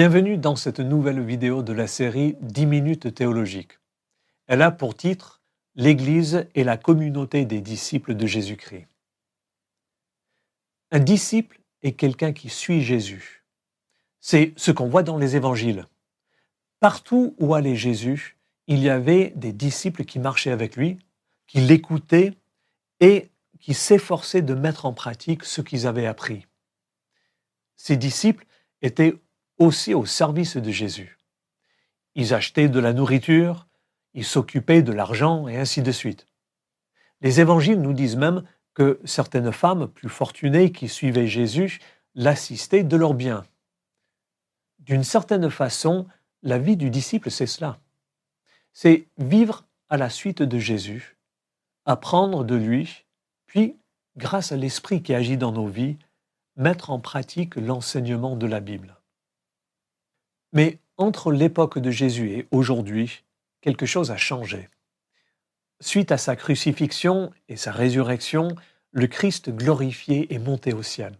Bienvenue dans cette nouvelle vidéo de la série 10 minutes théologiques. Elle a pour titre L'Église et la communauté des disciples de Jésus-Christ. Un disciple est quelqu'un qui suit Jésus. C'est ce qu'on voit dans les évangiles. Partout où allait Jésus, il y avait des disciples qui marchaient avec lui, qui l'écoutaient et qui s'efforçaient de mettre en pratique ce qu'ils avaient appris. Ces disciples étaient aussi au service de Jésus. Ils achetaient de la nourriture, ils s'occupaient de l'argent et ainsi de suite. Les évangiles nous disent même que certaines femmes plus fortunées qui suivaient Jésus l'assistaient de leurs biens. D'une certaine façon, la vie du disciple, c'est cela. C'est vivre à la suite de Jésus, apprendre de lui, puis, grâce à l'Esprit qui agit dans nos vies, mettre en pratique l'enseignement de la Bible. Mais entre l'époque de Jésus et aujourd'hui, quelque chose a changé. Suite à sa crucifixion et sa résurrection, le Christ glorifié est monté au ciel.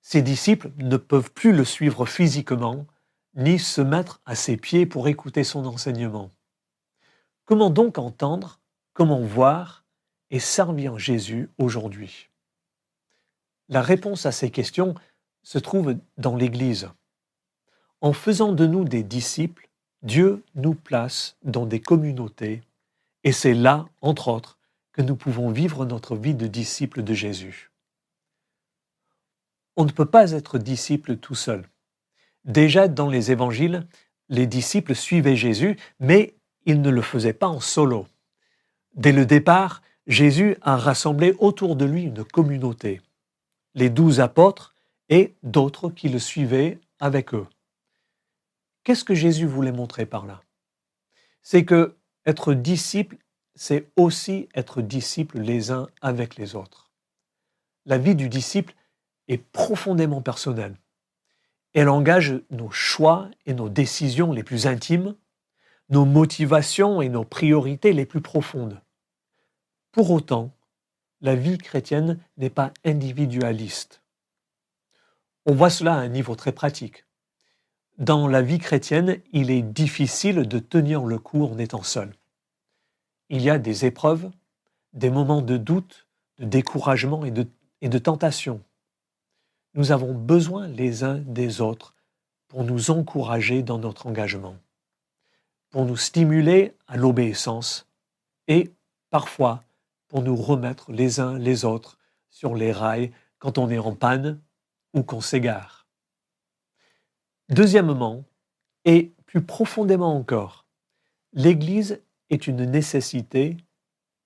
Ses disciples ne peuvent plus le suivre physiquement, ni se mettre à ses pieds pour écouter son enseignement. Comment donc entendre, comment voir et servir Jésus aujourd'hui? La réponse à ces questions se trouve dans l'Église. En faisant de nous des disciples, Dieu nous place dans des communautés et c'est là, entre autres, que nous pouvons vivre notre vie de disciples de Jésus. On ne peut pas être disciple tout seul. Déjà dans les évangiles, les disciples suivaient Jésus, mais ils ne le faisaient pas en solo. Dès le départ, Jésus a rassemblé autour de lui une communauté, les douze apôtres et d'autres qui le suivaient avec eux. Qu'est-ce que Jésus voulait montrer par là? C'est que être disciple, c'est aussi être disciple les uns avec les autres. La vie du disciple est profondément personnelle. Elle engage nos choix et nos décisions les plus intimes, nos motivations et nos priorités les plus profondes. Pour autant, la vie chrétienne n'est pas individualiste. On voit cela à un niveau très pratique. Dans la vie chrétienne, il est difficile de tenir le coup en étant seul. Il y a des épreuves, des moments de doute, de découragement et de, tentation. Nous avons besoin les uns des autres pour nous encourager dans notre engagement, pour nous stimuler à l'obéissance et parfois pour nous remettre les uns les autres sur les rails quand on est en panne ou qu'on s'égare. Deuxièmement, et plus profondément encore, l'Église est une nécessité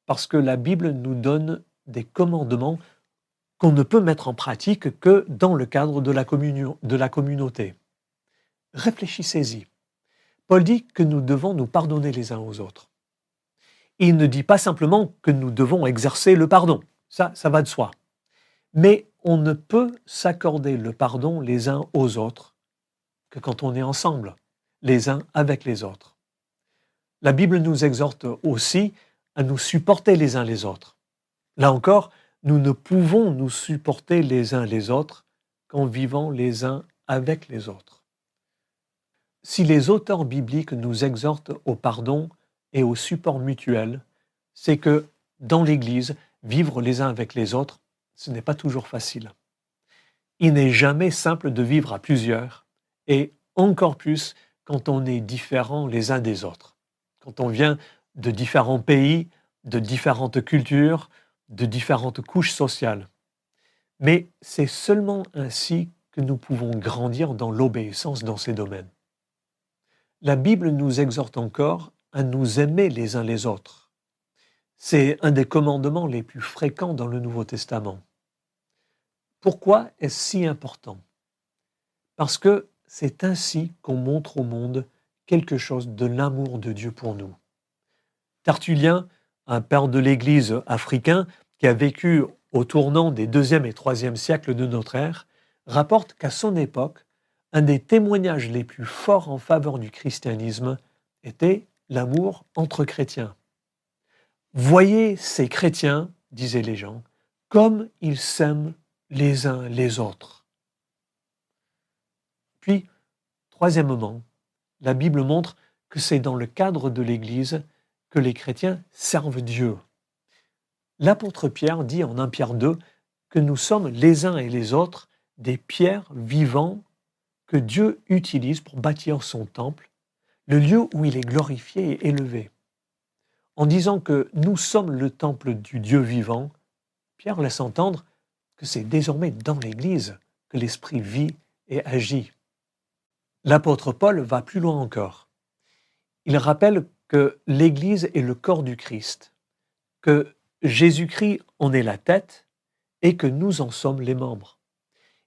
parce que la Bible nous donne des commandements qu'on ne peut mettre en pratique que dans le cadre de la, de la communauté. Réfléchissez-y. Paul dit que nous devons nous pardonner les uns aux autres. Il ne dit pas simplement que nous devons exercer le pardon, ça, ça va de soi. Mais on ne peut s'accorder le pardon les uns aux autres quand on est ensemble, les uns avec les autres. La Bible nous exhorte aussi à nous supporter les uns les autres. Là encore, nous ne pouvons nous supporter les uns les autres qu'en vivant les uns avec les autres. Si les auteurs bibliques nous exhortent au pardon et au support mutuel, c'est que dans l'Église, vivre les uns avec les autres, ce n'est pas toujours facile. Il n'est jamais simple de vivre à plusieurs et encore plus quand on est différent les uns des autres, quand on vient de différents pays, de différentes cultures, de différentes couches sociales. Mais c'est seulement ainsi que nous pouvons grandir dans l'obéissance dans ces domaines. La Bible nous exhorte encore à nous aimer les uns les autres. C'est un des commandements les plus fréquents dans le Nouveau Testament. Pourquoi est-ce si important? Parce que c'est ainsi qu'on montre au monde quelque chose de l'amour de Dieu pour nous. Tertullien, un père de l'Église africain qui a vécu au tournant des deuxième et troisième siècles de notre ère, rapporte qu'à son époque, un des témoignages les plus forts en faveur du christianisme était l'amour entre chrétiens. Voyez ces chrétiens, disaient les gens, comme ils s'aiment les uns les autres. Puis, troisièmement, la Bible montre que c'est dans le cadre de l'Église que les chrétiens servent Dieu. L'apôtre Pierre dit en 1 Pierre 2 que nous sommes les uns et les autres des pierres vivants que Dieu utilise pour bâtir son temple, le lieu où il est glorifié et élevé. En disant que nous sommes le temple du Dieu vivant, Pierre laisse entendre que c'est désormais dans l'Église que l'Esprit vit et agit. L'apôtre Paul va plus loin encore. Il rappelle que l'Église est le corps du Christ, que Jésus-Christ en est la tête et que nous en sommes les membres.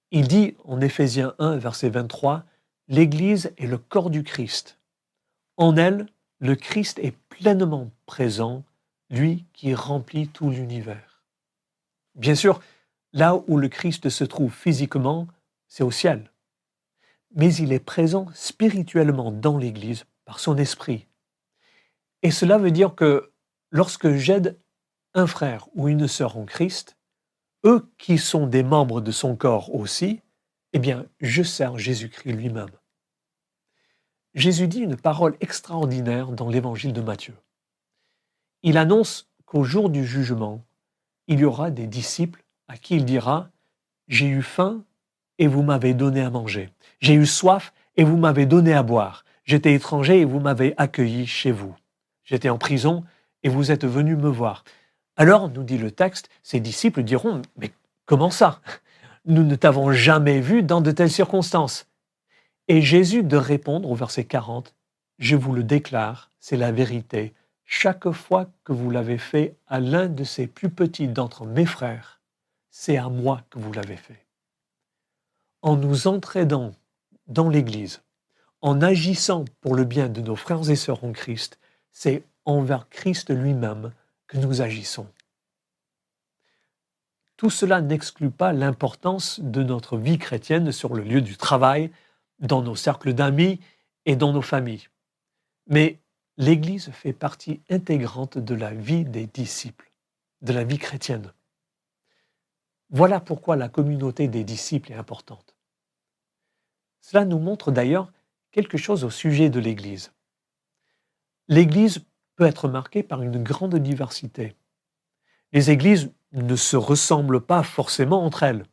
Il dit en Éphésiens 1, verset 23, L'Église est le corps du Christ. En elle, le Christ est pleinement présent, lui qui remplit tout l'univers. Bien sûr, là où le Christ se trouve physiquement, c'est au ciel. Mais il est présent spirituellement dans l'Église par son esprit. Et cela veut dire que lorsque j'aide un frère ou une sœur en Christ, eux qui sont des membres de son corps aussi, eh bien, je sers Jésus-Christ lui-même. Jésus dit une parole extraordinaire dans l'évangile de Matthieu. Il annonce qu'au jour du jugement, il y aura des disciples à qui il dira J'ai eu faim et vous m'avez donné à manger. J'ai eu soif et vous m'avez donné à boire. J'étais étranger et vous m'avez accueilli chez vous. J'étais en prison et vous êtes venu me voir. Alors, nous dit le texte, ses disciples diront, mais comment ça? Nous ne t'avons jamais vu dans de telles circonstances. Et Jésus de répondre au verset 40, Je vous le déclare, c'est la vérité. Chaque fois que vous l'avez fait à l'un de ces plus petits d'entre mes frères, c'est à moi que vous l'avez fait. En nous entraînant dans l'Église, en agissant pour le bien de nos frères et sœurs en Christ, c'est envers Christ lui-même que nous agissons. Tout cela n'exclut pas l'importance de notre vie chrétienne sur le lieu du travail, dans nos cercles d'amis et dans nos familles. Mais l'Église fait partie intégrante de la vie des disciples, de la vie chrétienne. Voilà pourquoi la communauté des disciples est importante. Cela nous montre d'ailleurs quelque chose au sujet de l'Église. L'Église peut être marquée par une grande diversité. Les églises ne se ressemblent pas forcément entre elles.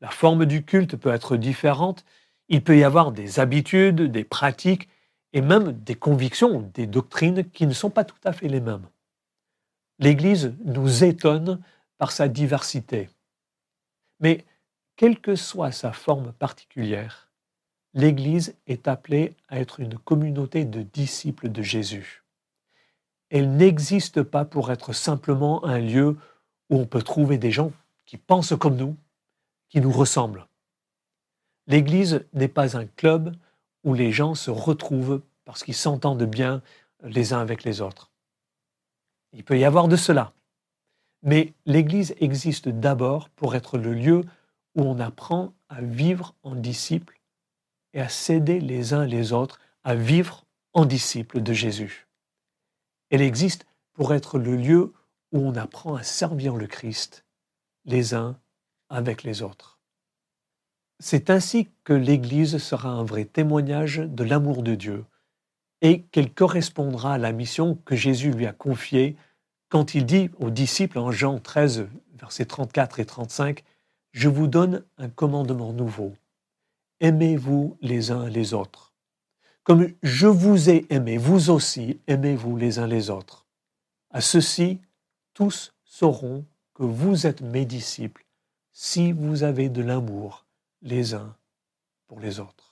La forme du culte peut être différente, il peut y avoir des habitudes, des pratiques et même des convictions, des doctrines qui ne sont pas tout à fait les mêmes. L'Église nous étonne par sa diversité. Mais quelle que soit sa forme particulière, l'Église est appelée à être une communauté de disciples de Jésus. Elle n'existe pas pour être simplement un lieu où on peut trouver des gens qui pensent comme nous, qui nous ressemblent. L'Église n'est pas un club où les gens se retrouvent parce qu'ils s'entendent bien les uns avec les autres. Il peut y avoir de cela. Mais l'Église existe d'abord pour être le lieu où on apprend à vivre en disciples et à s'aider les uns les autres à vivre en disciples de Jésus. Elle existe pour être le lieu où on apprend à servir le Christ les uns avec les autres. C'est ainsi que l'Église sera un vrai témoignage de l'amour de Dieu et qu'elle correspondra à la mission que Jésus lui a confiée quand il dit aux disciples en Jean 13, versets 34 et 35, Je vous donne un commandement nouveau. Aimez-vous les uns les autres. Comme je vous ai aimé, vous aussi aimez-vous les uns les autres. À ceci, tous sauront que vous êtes mes disciples si vous avez de l'amour les uns pour les autres.